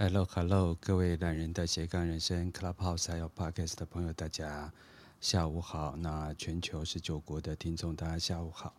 Hello，Hello，各位懒人的斜杠人生 Clubhouse 还有 Podcast 的朋友，大家下午好。那全球十九国的听众，大家下午好。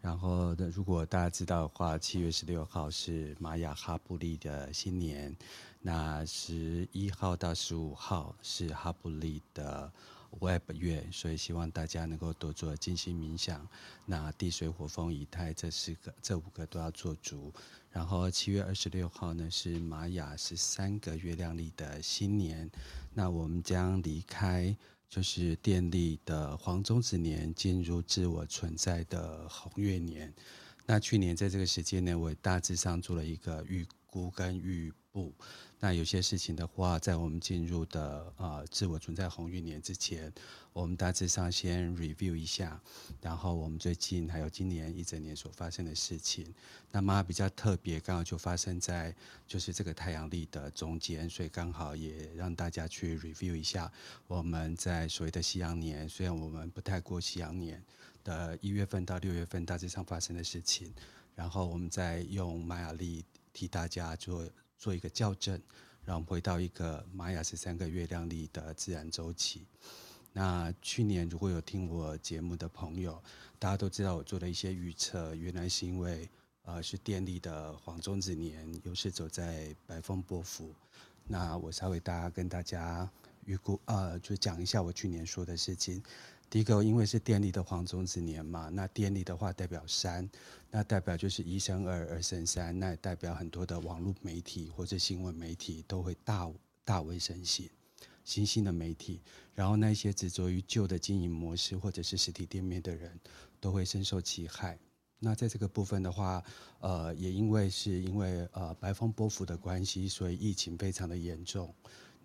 然后，如果大家知道的话，七月十六号是玛雅哈布利的新年，那十一号到十五号是哈布利的 Web 月，所以希望大家能够多做静心冥想。那地水火风以太这四个、这五个都要做足。然后七月二十六号呢是玛雅十三个月亮历的新年，那我们将离开就是电力的黄中子年，进入自我存在的红月年。那去年在这个时间呢，我大致上做了一个预估跟预布。那有些事情的话，在我们进入的呃自我存在红运年之前，我们大致上先 review 一下，然后我们最近还有今年一整年所发生的事情。那么比较特别，刚好就发生在就是这个太阳历的中间，所以刚好也让大家去 review 一下我们在所谓的西洋年，虽然我们不太过西洋年的一月份到六月份大致上发生的事情，然后我们再用玛雅历替大家做。做一个校正，然后回到一个玛雅十三个月亮历的自然周期。那去年如果有听我节目的朋友，大家都知道我做了一些预测，原来是因为呃是电力的黄中子年，又是走在白风波符。那我稍微大家跟大家预估呃，就讲一下我去年说的事情。第一个，因为是电力的黄种子年嘛，那电力的话代表三，那代表就是一生二，二生三，那也代表很多的网络媒体或者新闻媒体都会大大为盛行，新兴的媒体，然后那些执着于旧的经营模式或者是实体店面的人都会深受其害。那在这个部分的话，呃，也因为是因为呃白风波符的关系，所以疫情非常的严重。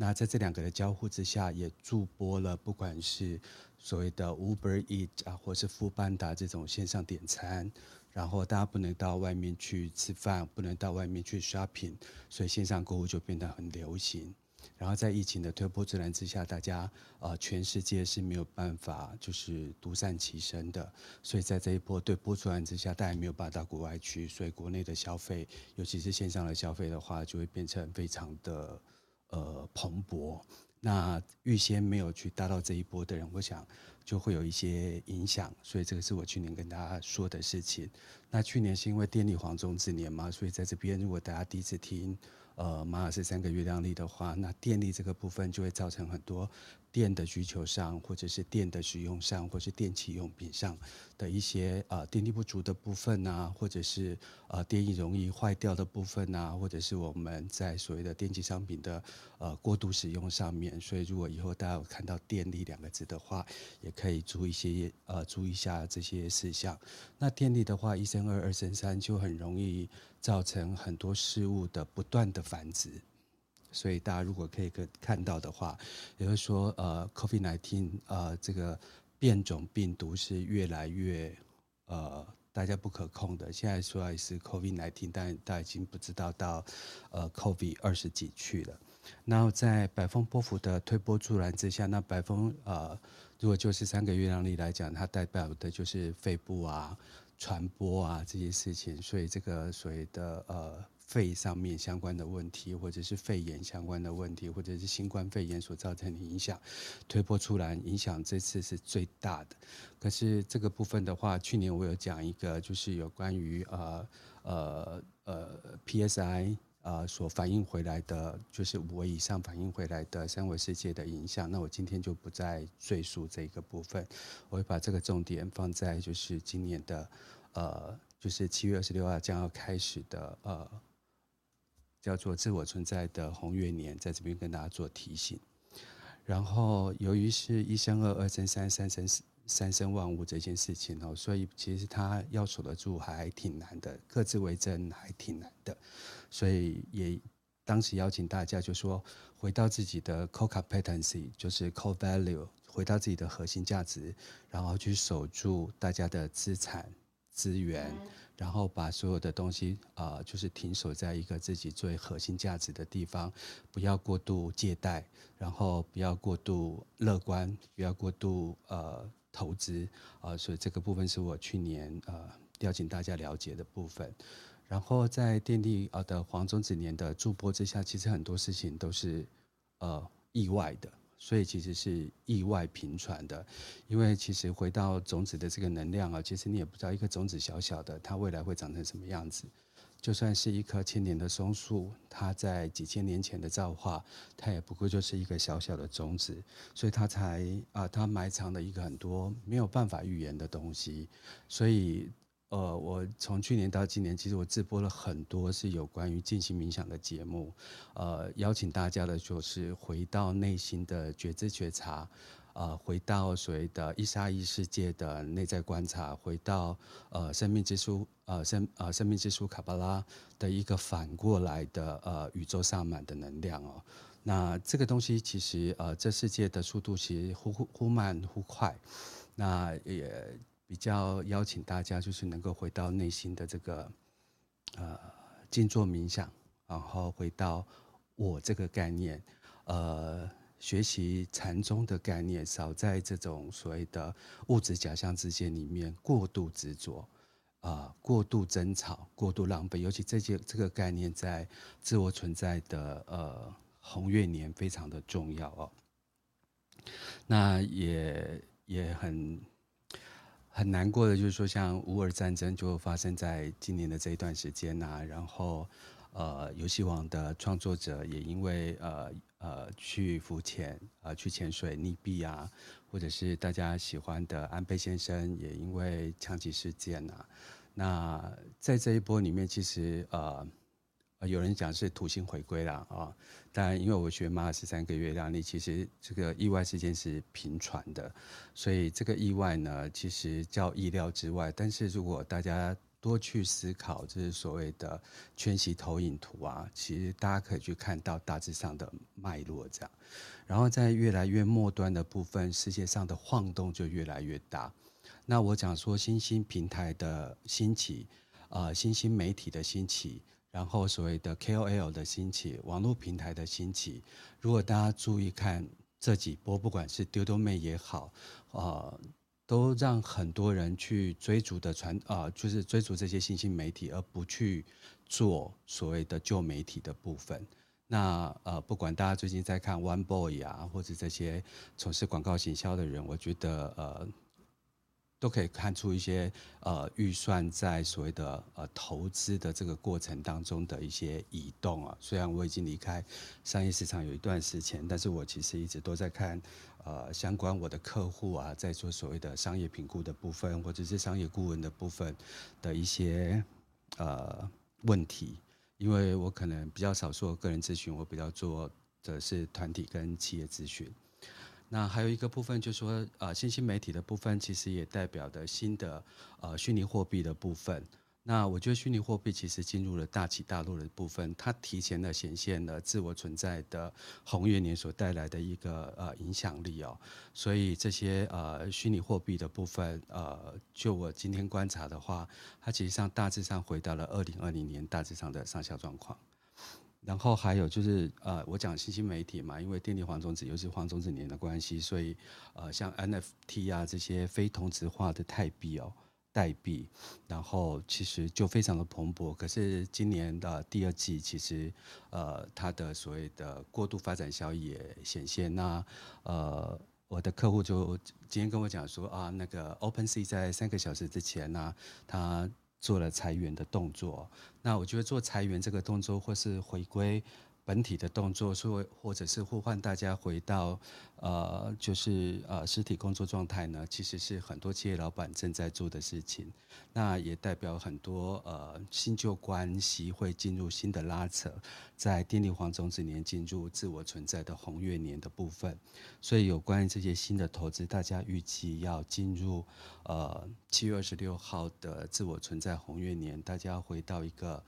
那在这两个的交互之下，也助播了不管是所谓的 Uber Eat 啊，或是 Foodpanda 这种线上点餐，然后大家不能到外面去吃饭，不能到外面去 shopping，所以线上购物就变得很流行。然后在疫情的推波助澜之下，大家呃全世界是没有办法就是独善其身的，所以在这一波对波助澜之下，大家没有办法到国外去，所以国内的消费，尤其是线上的消费的话，就会变成非常的。呃，蓬勃。那预先没有去搭到这一波的人，我想就会有一些影响。所以这个是我去年跟大家说的事情。那去年是因为电力黄中之年嘛，所以在这边如果大家第一次听，呃，马尔斯三个月亮历的话，那电力这个部分就会造成很多。电的需求上，或者是电的使用上，或是电器用品上的一些呃电力不足的部分啊，或者是呃电力容易坏掉的部分啊，或者是我们在所谓的电器商品的呃过度使用上面，所以如果以后大家有看到电力两个字的话，也可以注意一些呃注意一下这些事项。那电力的话，一生二，二生三，就很容易造成很多事物的不断的繁殖。所以大家如果可以看看到的话，也就是说，呃，COVID nineteen，呃，这个变种病毒是越来越，呃，大家不可控的。现在说来是 COVID nineteen，但大家已经不知道到，呃，COVID 二十几去了。然后在白风波幅的推波助澜之下，那白风，呃，如果就是三个月亮历来讲，它代表的就是肺部啊、传播啊这些事情。所以这个所谓的，呃。肺上面相关的问题，或者是肺炎相关的问题，或者是新冠肺炎所造成的影响，推波出澜，影响这次是最大的。可是这个部分的话，去年我有讲一个，就是有关于呃呃呃 PSI 呃所反映回来的，就是五维以上反映回来的三维世界的影响。那我今天就不再赘述这个部分，我会把这个重点放在就是今年的呃，就是七月二十六号将要开始的呃。叫做自我存在的红月年，在这边跟大家做提醒。然后，由于是一生二，二生三，三生三生万物这件事情哦，所以其实他要守得住还挺难的，各自为政还挺难的。所以也当时邀请大家就说，回到自己的 core competency，就是 core value，回到自己的核心价值，然后去守住大家的资产资源。然后把所有的东西啊、呃，就是停守在一个自己最核心价值的地方，不要过度借贷，然后不要过度乐观，不要过度呃投资啊、呃。所以这个部分是我去年呃邀请大家了解的部分。然后在电力啊的黄种子年的助播之下，其实很多事情都是呃意外的，所以其实是意外频传的。因为其实回到种子的这个能量啊，其实你也不知道一个种子小小的，它未来会长成什么样子。就算是一棵千年的松树，它在几千年前的造化，它也不过就是一个小小的种子，所以它才啊，它埋藏了一个很多没有办法预言的东西。所以，呃，我从去年到今年，其实我直播了很多是有关于静心冥想的节目，呃，邀请大家的就是回到内心的觉知觉察。呃，回到所谓的一沙一世界的内在观察，回到呃生命之书呃生呃生命之书卡巴拉的一个反过来的呃宇宙萨满的能量哦。那这个东西其实呃这世界的速度其实忽忽忽慢忽快，那也比较邀请大家就是能够回到内心的这个呃静坐冥想，然后回到我这个概念呃。学习禅宗的概念，少在这种所谓的物质假象之间里面过度执着，啊、过度争吵，过度浪费。尤其这些这个概念在自我存在的呃红月年非常的重要哦。那也也很很难过的，就是说像乌尔战争就发生在今年的这一段时间呐、然后。呃，游戏王的创作者也因为呃呃去浮潜、呃，去潜水溺毙啊，或者是大家喜欢的安倍先生也因为枪击事件啊。那在这一波里面，其实呃有人讲是土星回归了啊。但因为我学马尔十三个月亮历，其实这个意外事件是频传的，所以这个意外呢，其实叫意料之外。但是如果大家多去思考，就是所谓的全息投影图啊，其实大家可以去看到大致上的脉络这样。然后在越来越末端的部分，世界上的晃动就越来越大。那我讲说新兴平台的兴起，呃，新兴媒体的兴起，然后所谓的 KOL 的兴起，网络平台的兴起。如果大家注意看这几波，不管是丢丢妹也好，呃。都让很多人去追逐的传啊、呃，就是追逐这些新兴媒体，而不去做所谓的旧媒体的部分。那呃，不管大家最近在看 One Boy 啊，或者这些从事广告行销的人，我觉得呃。都可以看出一些呃预算在所谓的呃投资的这个过程当中的一些移动啊。虽然我已经离开商业市场有一段时间，但是我其实一直都在看呃相关我的客户啊，在做所谓的商业评估的部分，或者是商业顾问的部分的一些呃问题。因为我可能比较少做个人咨询，我比较做的是团体跟企业咨询。那还有一个部分，就是说，呃，新兴媒体的部分，其实也代表的新的呃虚拟货币的部分。那我觉得虚拟货币其实进入了大起大落的部分，它提前的显现了自我存在的红月年所带来的一个呃影响力哦。所以这些呃虚拟货币的部分，呃，就我今天观察的话，它其实上大致上回到了二零二零年大致上的上下状况。然后还有就是，呃，我讲新兴媒体嘛，因为电力黄种子又是黄种子年的关系，所以，呃，像 NFT 啊这些非同质化的代币哦，代币，然后其实就非常的蓬勃。可是今年的第二季，其实，呃，它的所谓的过度发展效益也显现。那，呃，我的客户就今天跟我讲说啊，那个 OpenSea 在三个小时之前呢，它。做了裁员的动作，那我觉得做裁员这个动作，或是回归本体的动作，说或者是呼唤大家回到。呃，就是呃，实体工作状态呢，其实是很多企业老板正在做的事情。那也代表很多呃新旧关系会进入新的拉扯，在电力黄种子年进入自我存在的红月年的部分。所以有关于这些新的投资，大家预计要进入呃七月二十六号的自我存在红月年，大家回到一个。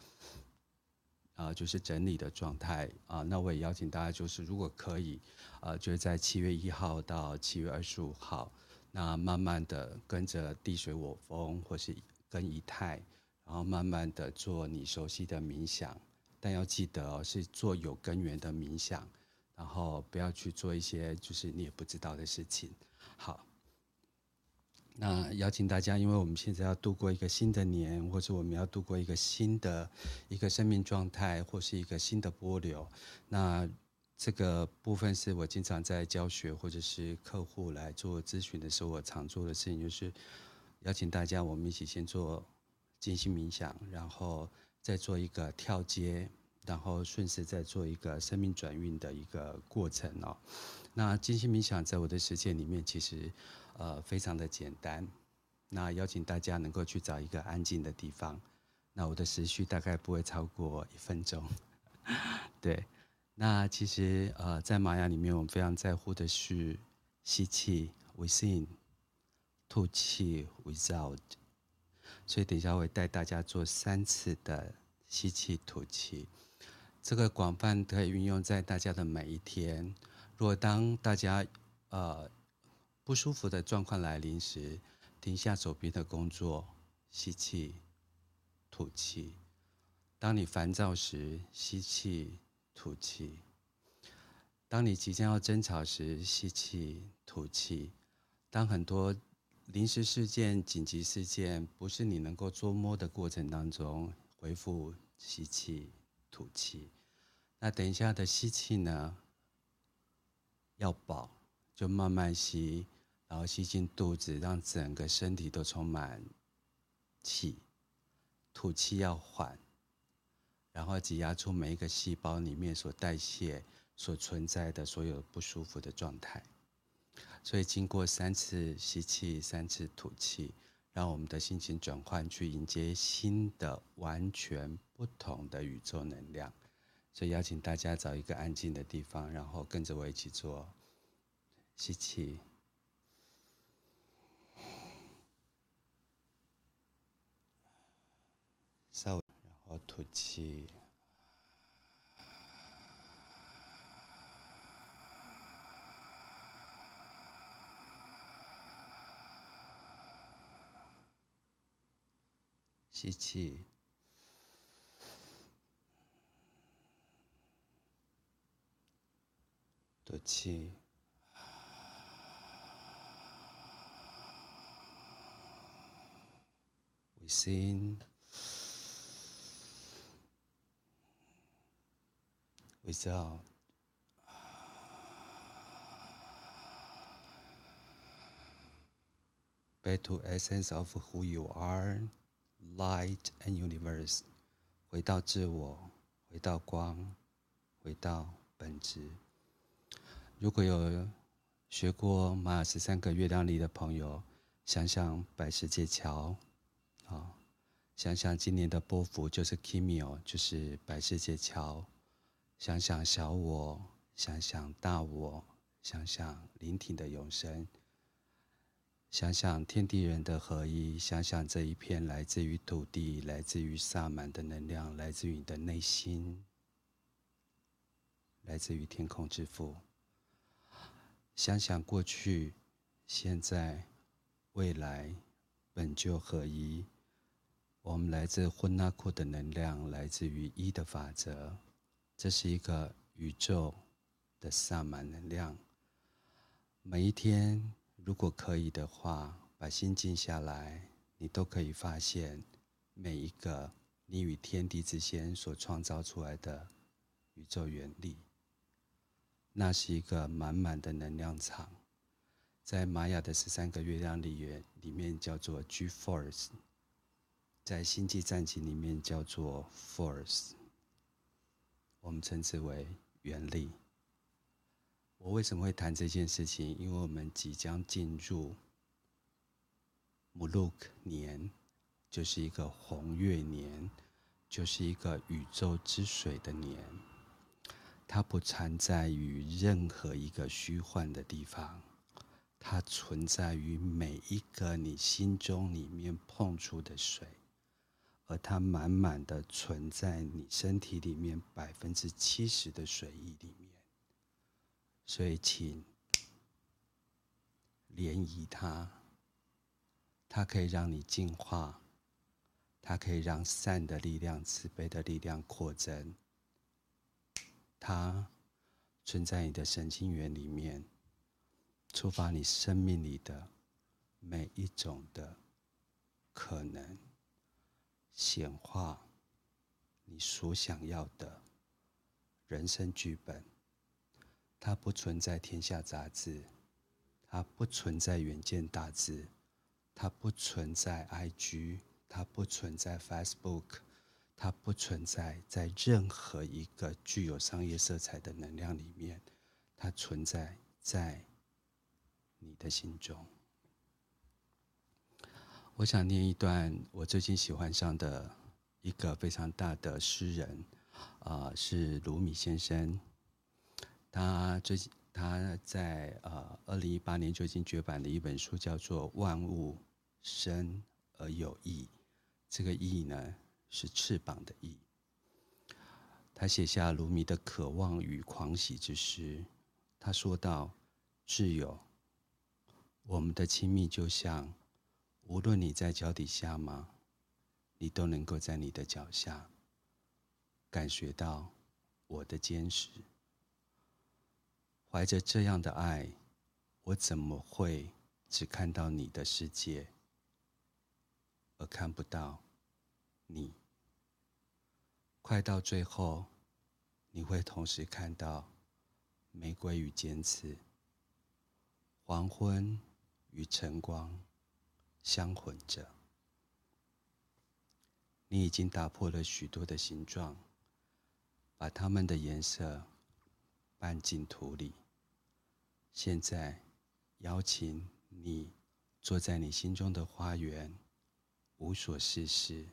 啊，就是整理的状态啊，那我也邀请大家，就是如果可以，呃，就是在七月一号到七月二十五号，那慢慢的跟着地水火风，或是跟仪态，然后慢慢的做你熟悉的冥想，但要记得哦，是做有根源的冥想，然后不要去做一些就是你也不知道的事情。好，那邀请大家，因为我们现在要度过一个新的年，或者我们要度过一个新的一个生命状态，或是一个新的波流。那这个部分是我经常在教学或者是客户来做咨询的时候，我常做的事情就是邀请大家，我们一起先做静心冥想，然后再做一个跳接，然后顺势再做一个生命转运的一个过程哦。那静心冥想在我的实践里面，其实。呃，非常的简单。那邀请大家能够去找一个安静的地方。那我的时序大概不会超过一分钟。对，那其实呃，在玛雅里面，我们非常在乎的是吸气 within，吐气 without。所以等一下我会带大家做三次的吸气吐气。这个广泛可以运用在大家的每一天。如果当大家呃。不舒服的状况来临时，停下手边的工作，吸气，吐气。当你烦躁时，吸气，吐气。当你即将要争吵时，吸气，吐气。当很多临时事件、紧急事件不是你能够捉摸的过程当中，回复吸气，吐气。那等一下的吸气呢，要饱。就慢慢吸，然后吸进肚子，让整个身体都充满气。吐气要缓，然后挤压出每一个细胞里面所代谢、所存在的所有不舒服的状态。所以经过三次吸气、三次吐气，让我们的心情转换，去迎接新的、完全不同的宇宙能量。所以邀请大家找一个安静的地方，然后跟着我一起做。吸气，稍吐气。吸气，吐气。Without Back to essence of who you are, light and universe. 回到自我，回到光，回到本质。如果有学过玛雅十三个月亮历的朋友，想想百世界桥。啊，想想今年的波幅就是 Kimio，就是百世界桥。想想小我，想想大我，想想聆听的永生，想想天地人的合一，想想这一片来自于土地、来自于萨满的能量，来自于你的内心，来自于天空之父。想想过去、现在、未来，本就合一。我们来自混那库的能量，来自于一的法则，这是一个宇宙的萨满能量。每一天，如果可以的话，把心静下来，你都可以发现每一个你与天地之间所创造出来的宇宙原理，那是一个满满的能量场，在玛雅的十三个月亮里面，里面叫做 G Force。在星际战警里面叫做 Force，我们称之为原力。我为什么会谈这件事情？因为我们即将进入 Muluc 年，就是一个红月年，就是一个宇宙之水的年。它不存在于任何一个虚幻的地方，它存在于每一个你心中里面碰触的水。而它满满的存在你身体里面百分之七十的水液里面，所以请涟漪它，它可以让你净化，它可以让善的力量、慈悲的力量扩增，它存在你的神经元里面，触发你生命里的每一种的可能，显化你所想要的人生剧本。它不存在天下杂志，它不存在远见大志，它不存在 IG，它不存在 Facebook，它不存在在任何一个具有商业色彩的能量里面，它存在在你的心中。我想念一段我最近喜欢上的一个非常大的诗人，啊、是鲁米先生。他最近他在呃二零一八年就已经绝版的一本书，叫做《万物生而有翼》，这个“翼”呢是翅膀的“翼”。他写下鲁米的渴望与狂喜之诗。他说道：“挚友，我们的亲密就像，无论你在脚底下吗，你都能够在你的脚下感觉到我的坚实。”怀着这样的爱，我怎么会只看到你的世界，而看不到你？快到最后，你会同时看到玫瑰与尖刺，黄昏与晨光相混着。你已经打破了许多的形状，把它们的颜色拌进土里。现在，邀请你坐在你心中的花园，无所事事，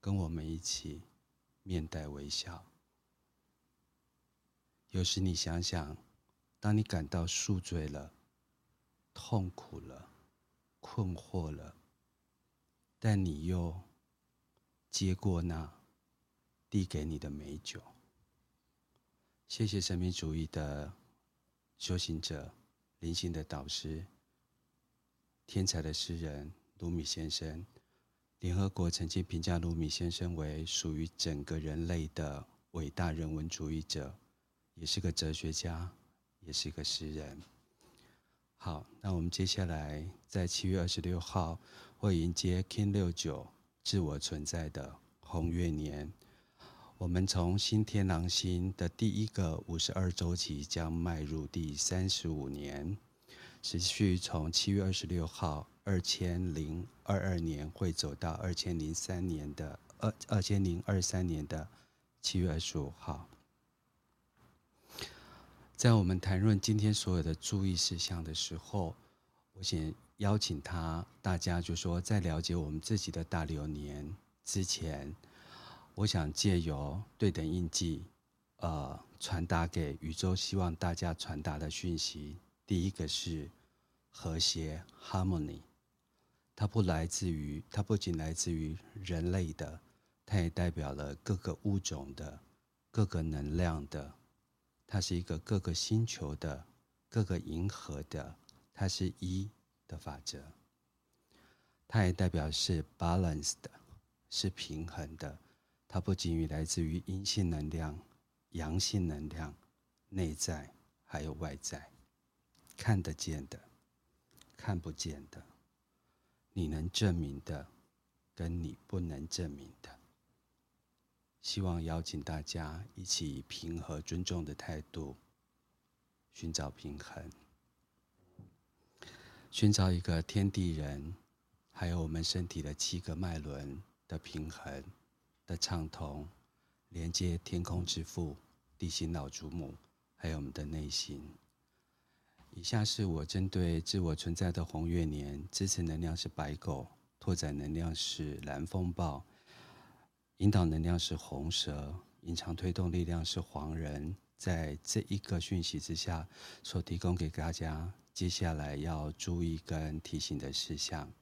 跟我们一起面带微笑。有时你想想，当你感到宿醉了、痛苦了、困惑了，但你又接过那递给你的美酒。谢谢神秘主义的。修行者、灵性的导师、天才的诗人鲁米先生，联合国曾经评价鲁米先生为属于整个人类的伟大人文主义者，也是个哲学家，也是个诗人。好，那我们接下来在七月二十六号会迎接 Kin 六九自我存在的红月年。我们从新天狼星的第一个五十二周期将迈入第三十五年，持续从七月二十六号二千零二二年会走到二千零三年的二二千零二三年的七月二十五号。在我们谈论今天所有的注意事项的时候，我想邀请他大家就说，在了解我们自己的大流年之前。我想借由对等印记，呃，传达给宇宙，希望大家传达的讯息。第一个是和谐 （harmony），它不来自于，它不仅来自于人类的，它也代表了各个物种的、各个能量的。它是一个各个星球的、各个银河的，它是一的法则。它也代表是 balanced 的，是平衡的。它不仅于来自于阴性能量、阳性能量、内在还有外在，看得见的、看不见的，你能证明的，跟你不能证明的。希望邀请大家一起以平和、尊重的态度寻找平衡，寻找一个天地人，还有我们身体的七个脉轮的平衡。的畅通，连接天空之父、地心老祖母，还有我们的内心。以下是我针对自我存在的红月年，支持能量是白狗，拓展能量是蓝风暴，引导能量是红蛇，隐藏推动力量是黄人。在这一个讯息之下，所提供给大家接下来要注意跟提醒的事项。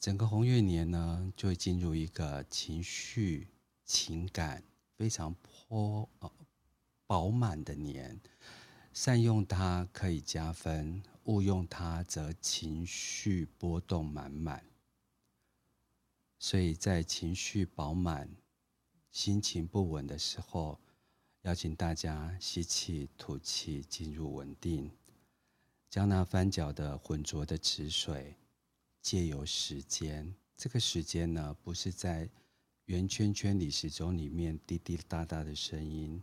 整个红月年呢，就会进入一个情绪、情感非常颇呃饱满的年。善用它可以加分，误用它则情绪波动满满。所以在情绪饱满、心情不稳的时候，邀请大家吸气、吐气，进入稳定。将那翻搅的浑浊的池水，借由时间，这个时间呢，不是在圆圈圈里时钟里面滴滴答答的声音，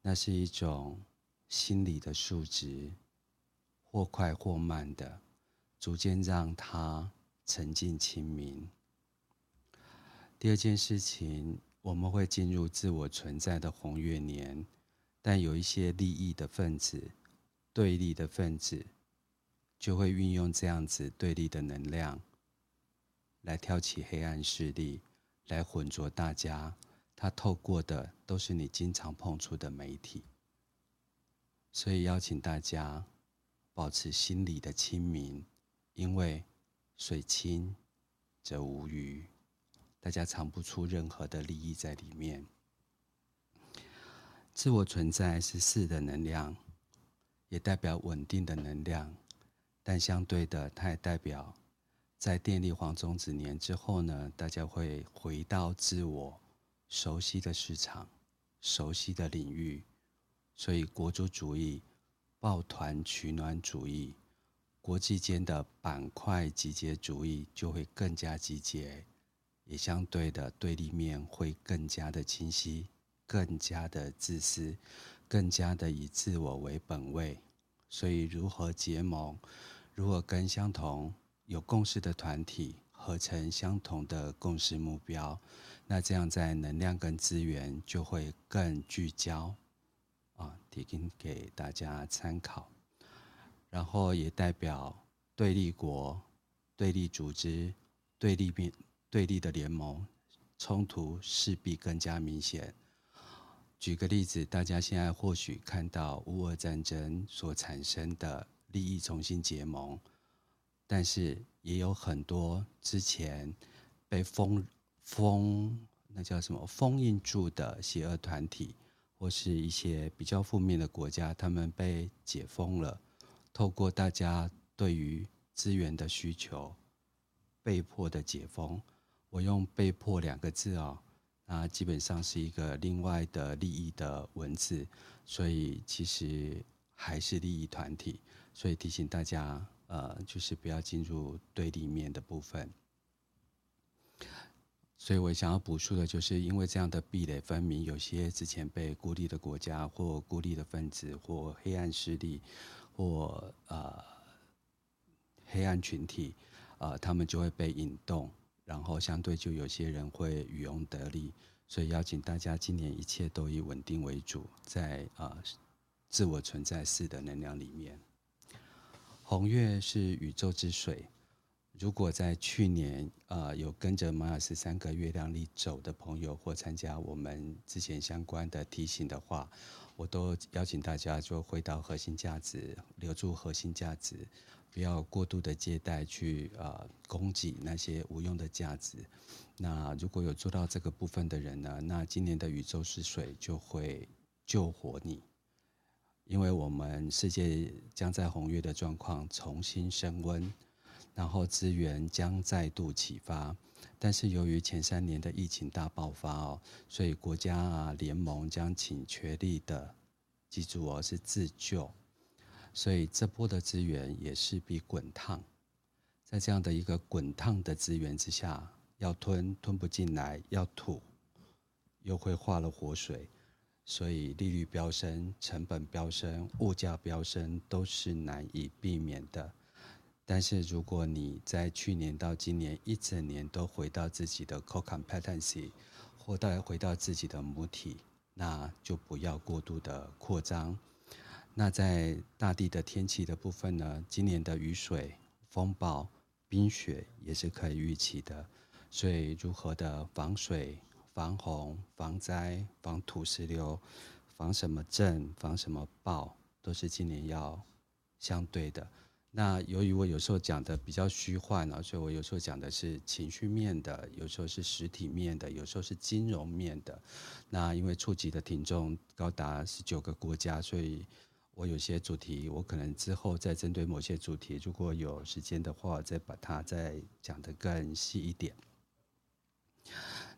那是一种心理的数值，或快或慢的，逐渐让它沉静清明。第二件事情，我们会进入自我存在的红月年，但有一些利益的分子、对立的分子，就会运用这样子对立的能量，来挑起黑暗势力，来混浊大家。他透过的都是你经常碰触的媒体，所以邀请大家保持心理的清明，因为水清则无鱼。大家藏不出任何的利益在里面。自我存在是四的能量，也代表稳定的能量，但相对的，它也代表在电力黄种子年之后呢，大家会回到自我熟悉的市场、熟悉的领域，所以国族主义、抱团取暖主义、国际间的板块集结主义就会更加集结。也相对的对立面会更加的清晰，更加的自私，更加的以自我为本位。所以，如何结盟，如何跟相同有共识的团体合成相同的共识目标，那这样在能量跟资源就会更聚焦啊，提供给大家参考。然后也代表对立国、对立组织、对立面。对立的联盟冲突势必更加明显。举个例子，大家现在或许看到乌俄战争所产生的利益重新结盟，但是也有很多之前被封封那叫什么封印住的邪恶团体，或是一些比较负面的国家，他们被解封了。透过大家对于资源的需求，被迫的解封。我用“被迫”两个字哦，那基本上是一个另外的利益的文字，所以其实还是利益团体，所以提醒大家，呃，就是不要进入对立面的部分。所以我想要补述的就是，因为这样的壁垒分明，有些之前被孤立的国家，或孤立的分子，或黑暗势力，或呃黑暗群体，呃，他们就会被引动。然后相对就有些人会渔翁得利，所以邀请大家今年一切都以稳定为主，在啊、自我存在式的能量里面。红月是宇宙之水，如果在去年、呃、有跟着马尔斯三个月亮里走的朋友，或参加我们之前相关的提醒的话，我都邀请大家就回到核心价值，留住核心价值。不要过度的借贷去呃供给那些无用的价值。那如果有做到这个部分的人呢，那今年的宇宙之水就会救活你，因为我们世界将在红月的状况重新升温，然后资源将再度启发。但是由于前三年的疫情大爆发哦，所以国家啊联盟将倾全力的，记住哦，是自救。所以这波的资源也势必滚烫，在这样的一个滚烫的资源之下，要吞吞不进来，要吐又会化了活水，所以利率飙升、成本飙升、物价飙升都是难以避免的。但是如果你在去年到今年一整年都回到自己的 core competency，或到回到自己的母体，那就不要过度的扩张。那在大地的天气的部分呢，今年的雨水、风暴、冰雪也是可以预期的，所以如何的防水、防洪、防灾、防土石流、防什么震、防什么暴，都是今年要相对的。那由于我有时候讲的比较虚幻啊，所以我有时候讲的是情绪面的，有时候是实体面的，有时候是金融面的。那因为触及的听众高达十九个国家，所以。我有些主题，我可能之后再针对某些主题，如果有时间的话，再把它再讲得更细一点。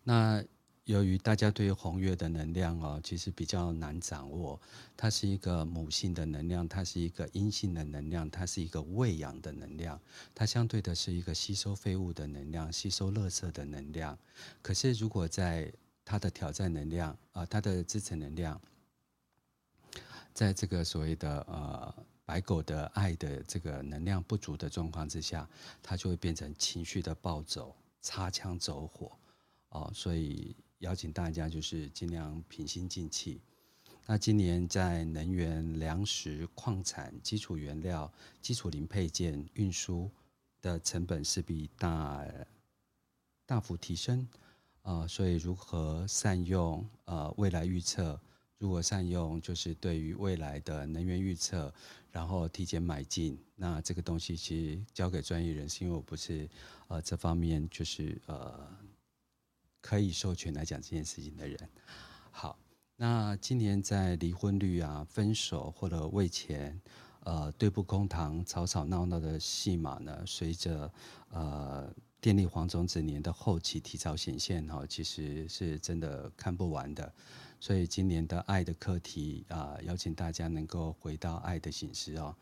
那由于大家对于红月的能量哦，其实比较难掌握。它是一个母性的能量，它是一个阴性的能量，它是一个喂养的能量。它相对的是一个吸收废物的能量，吸收垃圾的能量。可是如果在它的挑战能量啊、它的支持能量，在这个所谓的呃白狗的爱的这个能量不足的状况之下，它就会变成情绪的暴走、擦枪走火哦。所以。邀请大家就是尽量平心静气。那今年在能源、粮食、矿产、基础原料、基础零配件运输的成本势必大大幅提升啊、所以如何善用呃未来预测？如果善用就是对于未来的能源预测，然后提前买进。那这个东西其实交给专业人士，因为我不是呃这方面就是呃。可以授权来讲这件事情的人，好，那今年在离婚率啊、分手或者为钱，呃，对簿公堂、吵吵闹闹的戏码呢，随着呃电力黄种子年的后期提早显现哈，其实是真的看不完的。所以今年的爱的课题啊、邀请大家能够回到爱的形式哦。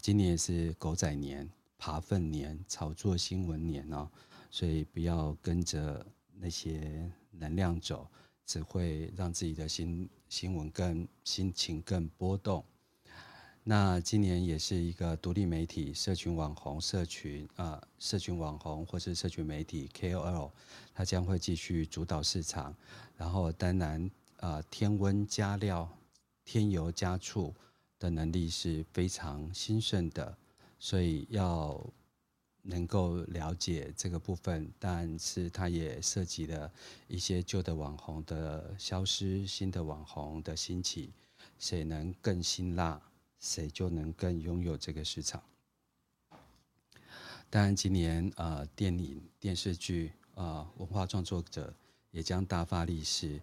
今年是狗仔年、扒粪年、炒作新闻年哦，所以不要跟着。那些能量走，只会让自己的新新闻更心情更波动。那今年也是一个独立媒体、社群网红、社群啊、社群网红或是社群媒体 KOL，它将会继续主导市场。然后当然、呃，添温加料、添油加醋的能力是非常兴盛的，所以要。能够了解这个部分，但是它也涉及了一些旧的网红的消失，新的网红的兴起，谁能更辛辣，谁就能更拥有这个市场。当然，今年呃，电影、电视剧啊、文化创作者也将大发利是，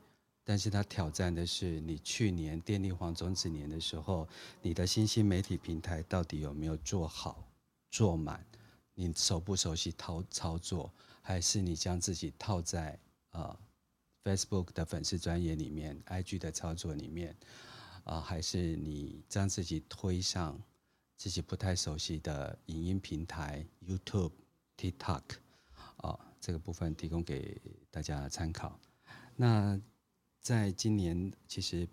但是它挑战的是你去年电力黄种子年的时候，你的新兴媒体平台到底有没有做好、做满？你熟不熟悉操操作，还是你将自己套在呃 Facebook 的粉丝专页里面，IG 的操作里面，啊、呃，还是你将自己推上自己不太熟悉的影音平台 YouTube、TikTok，啊、呃，这个部分提供给大家参考。那在今年，其实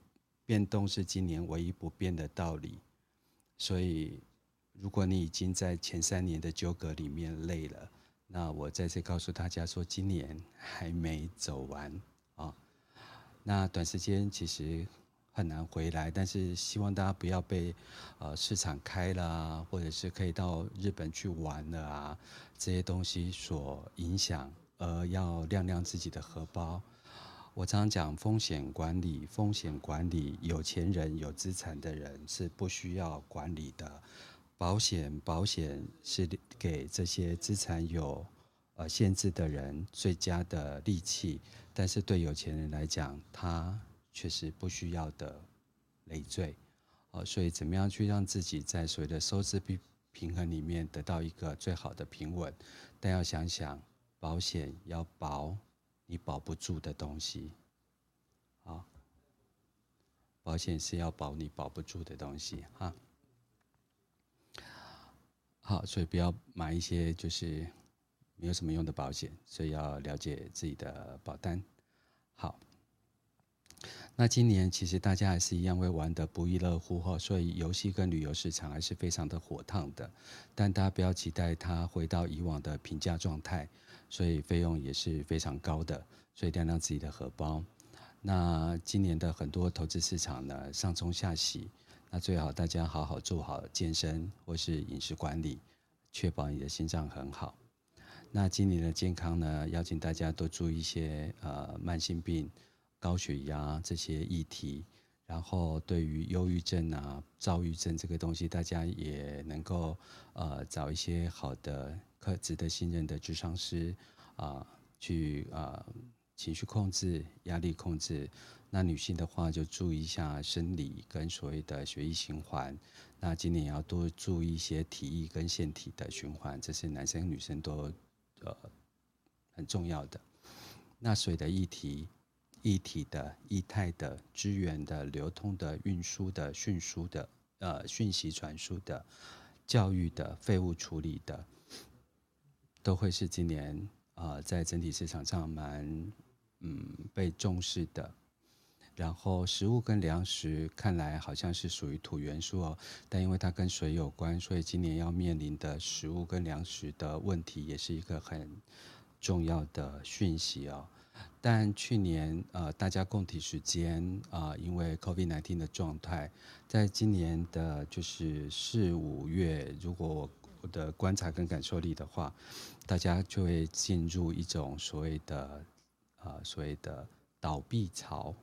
变动是今年唯一不变的道理，所以。如果你已经在前三年的纠葛里面累了，那我再次告诉大家说，今年还没走完啊。那短时间其实很难回来，但是希望大家不要被呃市场开了啊，或者是可以到日本去玩了啊这些东西所影响，而要亮亮自己的荷包。我常常讲风险管理，风险管理，有钱人有资产的人是不需要管理的。保险，保险是给这些资产有呃限制的人最佳的利器，但是对有钱人来讲，他却是不需要的累赘。呃，所以怎么样去让自己在所谓的收支平平衡里面得到一个最好的平稳？但要想想，保险要保你保不住的东西，啊，保险是要保你保不住的东西，哈。好，所以不要买一些就是没有什么用的保险，所以要了解自己的保单。好，那今年其实大家还是一样会玩的不亦乐乎哈，所以游戏跟旅游市场还是非常的火烫的，但大家不要期待它回到以往的平价状态，所以费用也是非常高的，所以量量自己的荷包。那今年的很多投资市场呢，上冲下洗。那最好大家好好做好健身或是饮食管理，确保你的心脏很好。那今年的健康呢，邀请大家多注意一些呃慢性病、高血压这些议题。然后对于忧郁症啊、躁郁症这个东西，大家也能够呃找一些好的、可值得信任的智商师啊、去啊、情绪控制、压力控制。那女性的话，就注意一下生理跟所谓的血液循环。那今年也要多注意一些体液跟腺体的循环，这是男生女生都呃很重要的。那水的议题一体的、液态的、资源的、流通的、运输的、讯输的、呃讯息传输的、教育的、废物处理的，都会是今年啊、在整体市场上蛮嗯被重视的。然后食物跟粮食看来好像是属于土元素哦，但因为它跟水有关，所以今年要面临的食物跟粮食的问题也是一个很重要的讯息哦。但去年呃大家共体时间啊、因为 COVID-19 的状态，在今年的就是四五月，如果我的观察跟感受力的话，大家就会进入一种所谓的啊、呃、所谓的倒闭潮。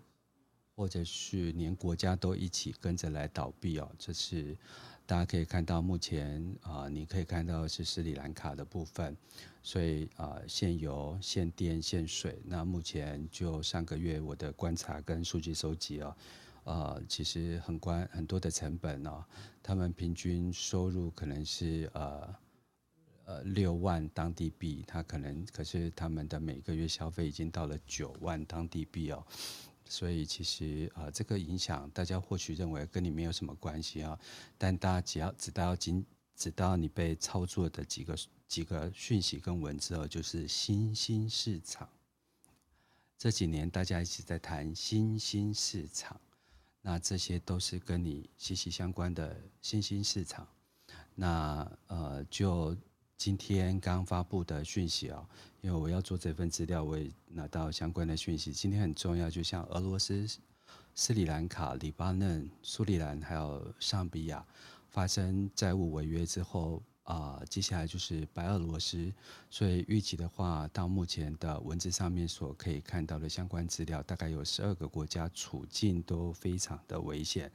或者是连国家都一起跟着来倒闭哦，这是大家可以看到，目前啊，你可以看到是斯里兰卡的部分，所以啊，限油、限电、限水。那目前就上个月我的观察跟数据收集哦，呃，其实很关很多的成本哦，他们平均收入可能是呃呃六万当地币，他可能可是他们的每个月消费已经到了九万当地币哦。所以其实啊、呃，这个影响大家或许认为跟你没有什么关系啊，但大家只要知道仅知道你被操作的几个几个讯息跟文字哦，就是新兴市场。这几年大家一直在谈新兴市场，那这些都是跟你息息相关的新兴市场。那呃就。今天刚发布的讯息啊，因为我要做这份资料，我也拿到相关的讯息。今天很重要，就像俄罗斯、斯里兰卡、黎巴嫩、苏里兰还有上比亚发生债务违约之后啊，接下来就是白俄罗斯。所以预计的话，到目前的文字上面所可以看到的相关资料，大概有十二个国家处境都非常的危险，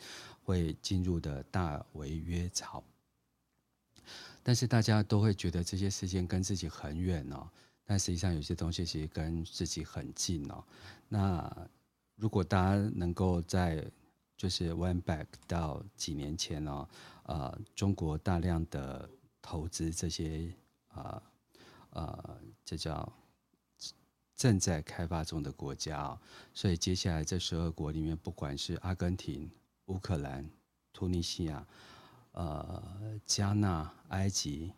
会进入的大违约潮。但是大家都会觉得这些事件跟自己很远哦，但实际上有些东西其实跟自己很近哦。那如果大家能够在就是 went back 到几年前哦，呃，中国大量的投资这些啊呃，这叫正在开发中的国家哦，所以接下来这十二国里面，不管是阿根廷、乌克兰、突尼西亚。呃，加纳、埃及、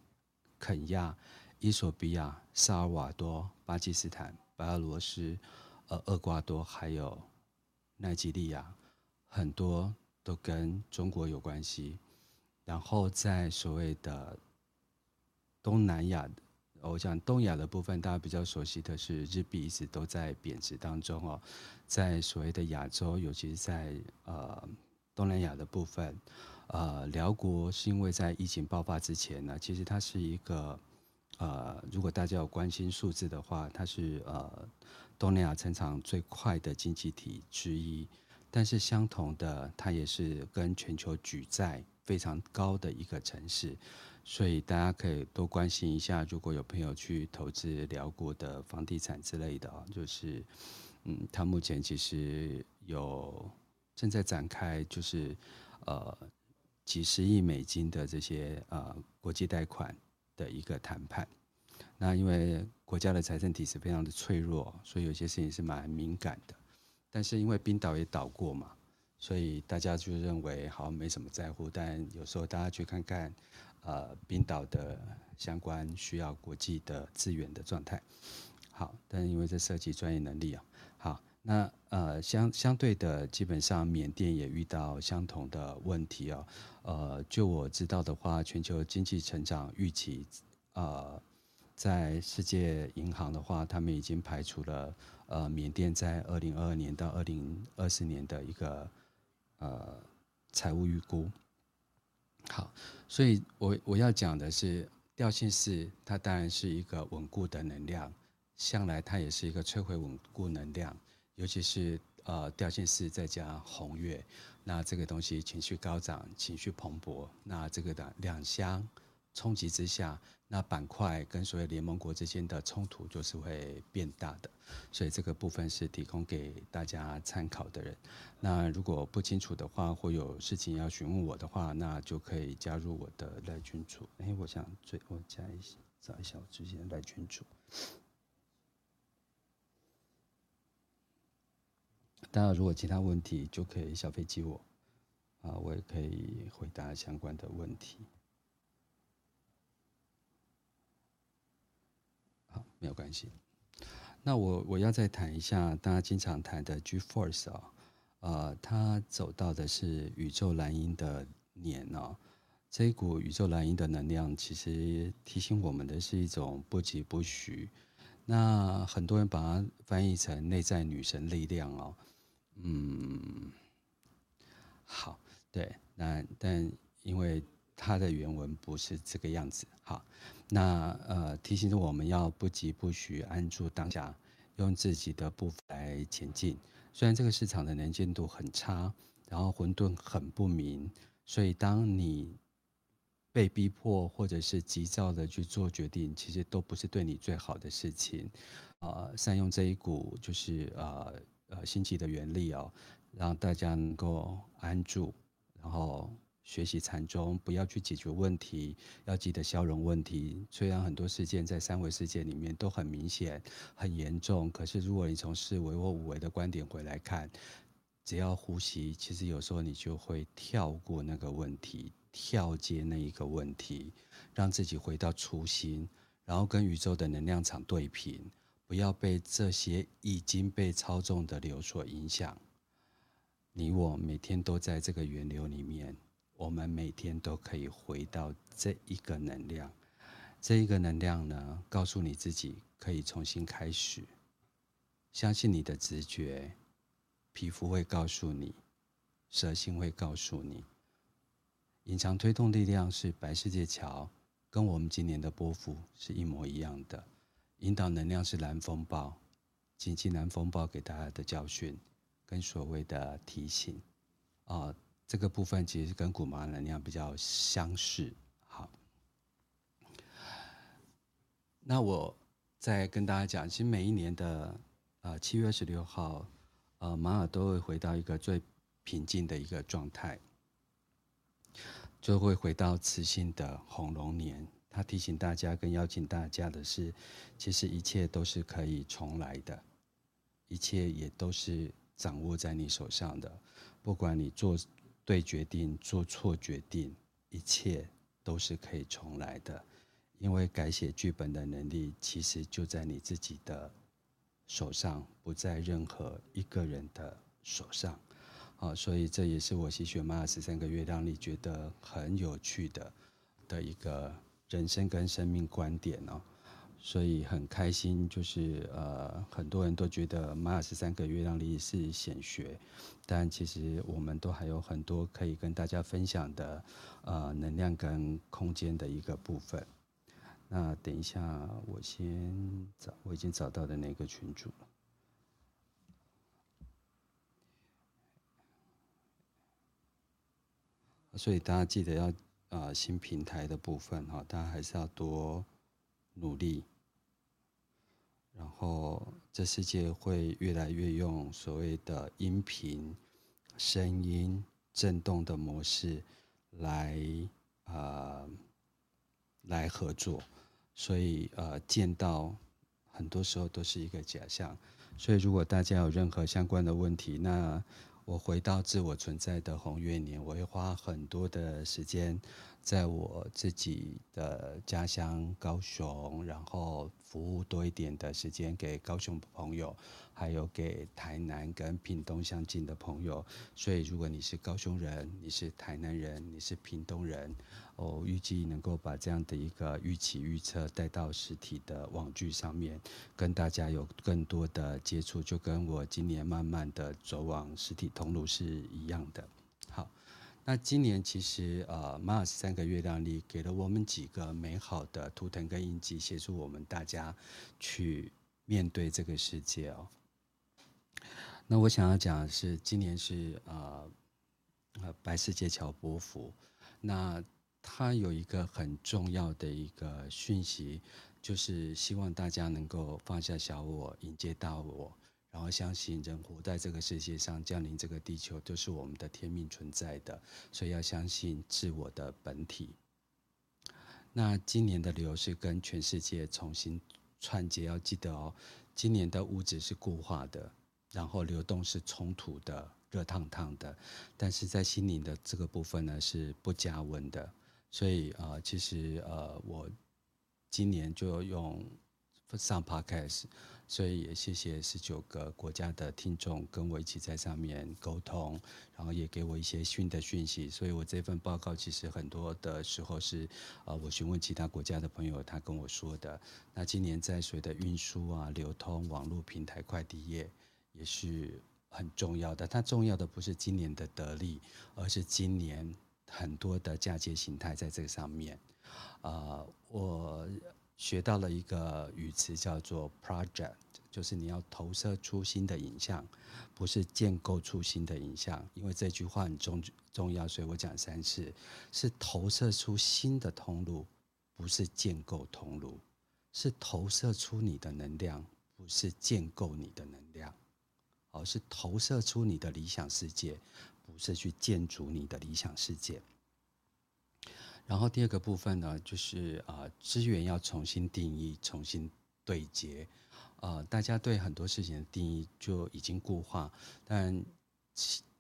肯亚、伊索比亚、萨尔瓦多、巴基斯坦、白俄罗斯、呃，厄瓜多，还有奈及利亚，很多都跟中国有关系。然后在所谓的东南亚，我想东亚的部分，大家比较熟悉的是日币一直都在贬值当中哦。在所谓的亚洲，尤其是在呃东南亚的部分。呃，辽国是因为在疫情爆发之前呢，其实它是一个，呃，如果大家有关心数字的话，它是呃东南亚成长最快的经济体之一。但是相同的，它也是跟全球举债非常高的一个城市，所以大家可以多关心一下。如果有朋友去投资辽国的房地产之类的啊，就是，嗯，它目前其实有正在展开，就是呃。几十亿美金的这些呃国际贷款的一个谈判，那因为国家的财政体制非常的脆弱，所以有些事情是蛮敏感的。但是因为冰岛也倒过嘛，所以大家就认为好像没什么在乎。但有时候大家去看看呃冰岛的相关需要国际的资源的状态，好，但是因为这涉及专业能力啊，那呃相相对的，基本上缅甸也遇到相同的问题哦。呃，就我知道的话，全球经济成长预期，呃，在世界银行的话，他们已经排除了呃缅甸在二零二二年到二零二四年的一个呃财务预估。好，所以我我要讲的是，调性是它当然是一个稳固的能量，向来它也是一个摧毁稳固能量。尤其是呃调性四再加红月，那这个东西情绪高涨，情绪蓬勃，那这个的两相冲击之下，那板块跟所谓联盟国之间的冲突就是会变大的，所以这个部分是提供给大家参考的人。那如果不清楚的话，或有事情要询问我的话，那就可以加入我的赖群组。哎，我想最我加一下，找一下我之前的赖群组。大家，如果其他问题就可以小飞机我，啊，我也可以回答相关的问题。好，没有关系。那我我要再谈一下大家经常谈的 G Force 啊，呃，它走到的是宇宙蓝鹰的年哦。这一股宇宙蓝鹰的能量，其实提醒我们的是一种不疾不徐。那很多人把它翻译成内在女神力量哦。嗯，好，对，那但因为它的原文不是这个样子，好，那呃提醒着我们要不疾不徐，安住当下，用自己的步伐来前进。虽然这个市场的能见度很差，然后混沌很不明，所以当你被逼迫或者是急躁的去做决定，其实都不是对你最好的事情。呃，善用这一股就是呃。呃，星际的原力哦，让大家能够安住，然后学习禅宗，不要去解决问题，要记得消融问题。虽然很多事件在三维世界里面都很明显、很严重，可是如果你从四维或五维的观点回来看，只要呼吸，其实有时候你就会跳过那个问题，跳接那一个问题，让自己回到初心，然后跟宇宙的能量场对频。不要被这些已经被操纵的流所影响。你我每天都在这个源流里面，我们每天都可以回到这一个能量。这一个能量呢，告诉你自己可以重新开始。相信你的直觉，皮肤会告诉你，蛇心会告诉你。隐藏推动力量是白世界桥，跟我们今年的波幅是一模一样的。引导能量是蓝风暴，紧急蓝风暴给大家的教训跟所谓的提醒啊、这个部分其实跟古玛能量比较相似。好，那我再跟大家讲，其实每一年的呃七月二十六号，呃马尔都会回到一个最平静的一个状态，就会回到磁性的红龙年。他提醒大家，跟邀请大家的是，其实一切都是可以重来的，一切也都是掌握在你手上的。不管你做对决定，做错决定，一切都是可以重来的。因为改写剧本的能力，其实就在你自己的手上，不在任何一个人的手上。啊，所以这也是我吸血马尔十三个月让你觉得很有趣的的一个。人生跟生命观点哦，所以很开心，就是呃，很多人都觉得马尔十三个月亮历是显学，但其实我们都还有很多可以跟大家分享的呃能量跟空间的一个部分。那等一下，我先找我已经找到的那个群组了，所以大家记得要。啊、呃，新平台的部分哈，大家还是要多努力。然后，这世界会越来越用所谓的音频、声音、震动的模式来啊、呃、来合作，所以呃，见到很多时候都是一个假象。所以，如果大家有任何相关的问题，那我回到自我存在的红月年，我会花很多的时间在我自己的家乡高雄，然后服务多一点的时间给高雄朋友，还有给台南跟屏东相近的朋友。所以，如果你是高雄人，你是台南人，你是屏东人。我预计能够把这样的一个预期预测带到实体的网剧上面，跟大家有更多的接触，就跟我今年慢慢的走往实体通路是一样的。那今年其实呃，马尔十三个月亮历给了我们几个美好的图腾跟印记，协助我们大家去面对这个世界哦。那我想要讲的是，今年是呃呃白世界桥波符，那。它有一个很重要的一个讯息，就是希望大家能够放下小我，迎接大我，然后相信人活在这个世界上，降临这个地球都是我们的天命存在的，所以要相信自我的本体。那今年的流是跟全世界重新串接，要记得哦，今年的物质是固化的，然后流动是冲突的、热烫烫的，但是在心灵的这个部分呢是不加温的。所以呃，其实呃，我今年就用上 Podcast，所以也谢谢十九个国家的听众跟我一起在上面沟通，然后也给我一些新的讯息。所以我这份报告其实很多的时候是呃，我询问其他国家的朋友，他跟我说的。那今年在水的运输啊、流通、网络平台、快递业。也是很重要的。它重要的不是今年的得利，而是今年很多的嫁接形态在这个上面。啊、我学到了一个语词叫做 project，就是你要投射出新的影像，不是建构出新的影像。因为这句话很重重要，所以我讲三次，是投射出新的通路，不是建构通路，是投射出你的能量，不是建构你的能量。而是投射出你的理想世界，不是去建筑你的理想世界。然后第二个部分呢，就是啊，资源要重新定义、重新对接。啊，大家对很多事情的定义就已经固化，但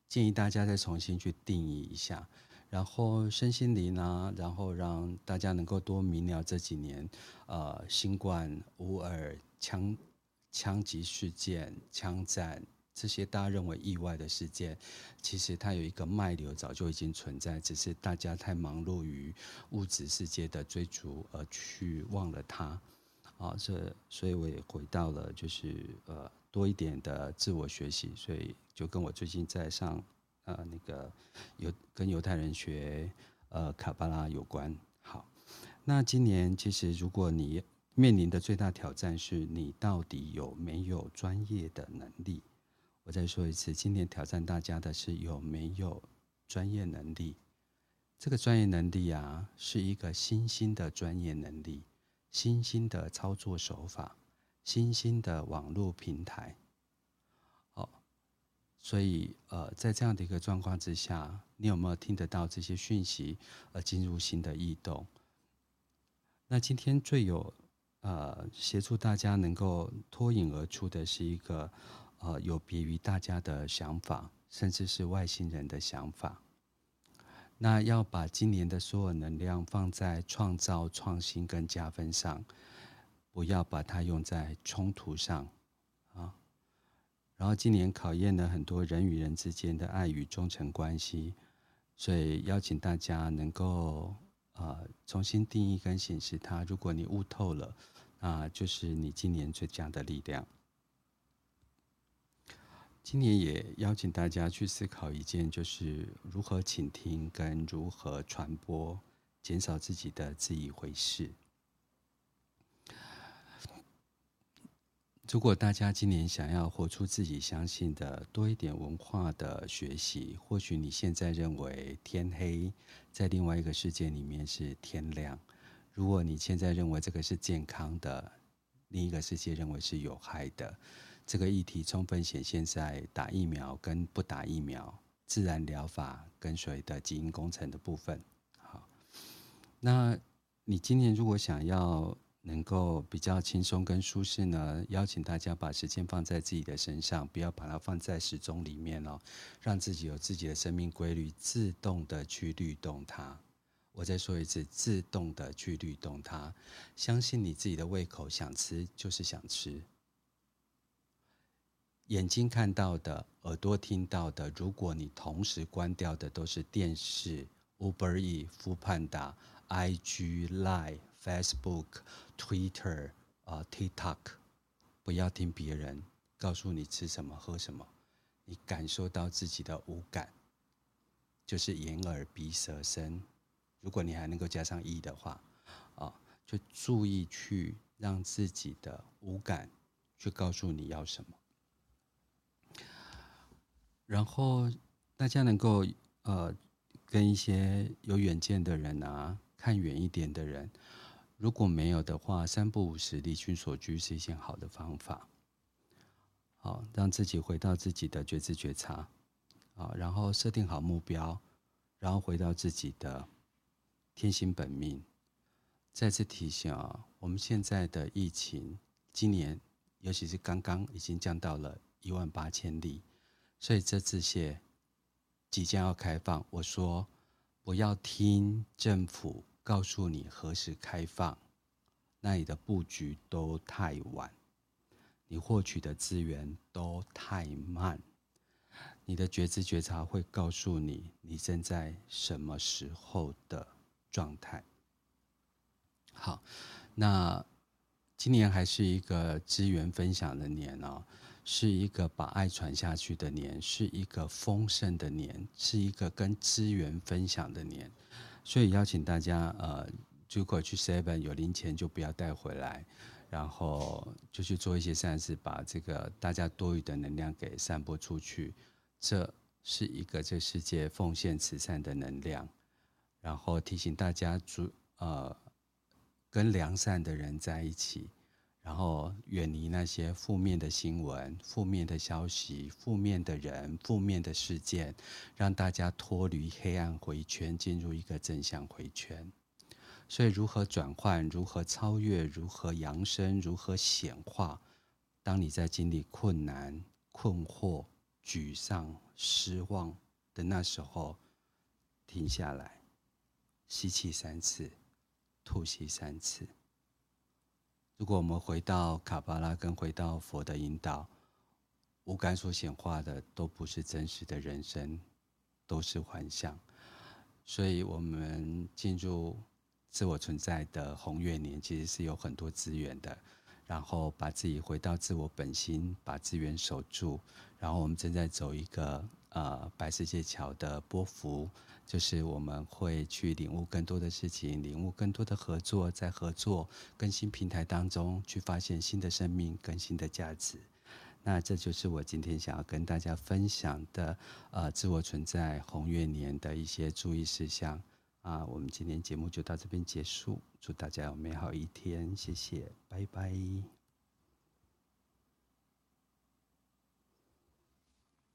建议大家再重新去定义一下。然后身心灵啊，然后让大家能够多明了这几年，呃，新冠、乌尔枪枪击事件、枪战。这些大家认为意外的事件，其实它有一个脉流，早就已经存在，只是大家太忙碌于物质世界的追逐而去忘了它。啊，这所以我也回到了，就是呃多一点的自我学习，所以就跟我最近在上呃那个犹跟犹太人学呃卡巴拉有关。好，那今年其实如果你面临的最大挑战是你到底有没有专业的能力？我再说一次，今天挑战大家的是有没有专业能力。这个专业能力啊，是一个新兴的专业能力，新兴的操作手法，新兴的网络平台。好，所以呃，在这样的一个状况之下，你有没有听得到这些讯息而进入新的异动？那今天最有呃协助大家能够脱颖而出的是一个。呃，有别于大家的想法，甚至是外星人的想法。那要把今年的所有能量放在创造、创新跟加分上，不要把它用在冲突上啊。然后今年考验了很多人与人之间的爱与忠诚关系，所以邀请大家能够呃重新定义跟显示它。如果你悟透了，那就是你今年最佳的力量。今年也邀请大家去思考一件，就是如何倾听跟如何传播，减少自己的自以为是。如果大家今年想要活出自己相信的，多一点文化的学习，或许你现在认为天黑，在另外一个世界里面是天亮。如果你现在认为这个是健康的，另一个世界认为是有害的。这个议题充分显现在打疫苗跟不打疫苗、自然疗法跟所谓的基因工程的部分。好，那你今年如果想要能够比较轻松跟舒适呢，邀请大家把时间放在自己的身上，不要把它放在时钟里面哦，让自己有自己的生命规律，自动的去律动它。我再说一次，自动的去律动它，相信你自己的胃口，想吃就是想吃。眼睛看到的，耳朵听到的，如果你同时关掉的都是电视、Uber Eats、Foodpanda、IG、Line、Facebook、Twitter、啊、TikTok，不要听别人告诉你吃什么、喝什么，你感受到自己的五感，就是眼、耳、鼻、舌、身。如果你还能够加上意的话，啊，就注意去让自己的五感去告诉你要什么。然后大家能够呃跟一些有远见的人啊，看远一点的人，如果没有的话，三不五时离群索居是一件好的方法。好，让自己回到自己的觉知觉察，啊，然后设定好目标，然后回到自己的天心本命。再次提醒啊，我们现在的疫情，今年尤其是刚刚已经降到了一万八千例，所以这次线即将要开放。我说不要听政府告诉你何时开放，那里的布局都太晚，你获取的资源都太慢，你的觉知觉察会告诉你你正在什么时候的状态。好，那。今年还是一个资源分享的年哦，是一个把爱传下去的年，是一个丰盛的年，是一个跟资源分享的年。所以邀请大家，呃，如果去 Seven 有零钱就不要带回来，然后就去做一些善事，把这个大家多余的能量给散播出去。这是一个这世界奉献慈善的能量。然后提醒大家，主呃。跟良善的人在一起，然后远离那些负面的新闻、负面的消息、负面的人、负面的事件，让大家脱离黑暗回圈，进入一个正向回圈。所以，如何转换？如何超越？如何扬升？如何显化？当你在经历困难、困惑、沮丧、失望的那时候，停下来，吸气三次。吐息三次。如果我们回到卡巴拉，跟回到佛的引导，五感所显化的都不是真实的人生，都是幻象。所以，我们进入自我存在的红月年，其实是有很多资源的。然后，把自己回到自我本心，把资源守住。然后，我们正在走一个呃白世界桥的波幅。就是我们会去领悟更多的事情，领悟更多的合作，在合作更新平台当中去发现新的生命、更新的价值。那这就是我今天想要跟大家分享的，呃，自我存在红月年的一些注意事项。啊，我们今天节目就到这边结束，祝大家有美好一天，谢谢，拜拜。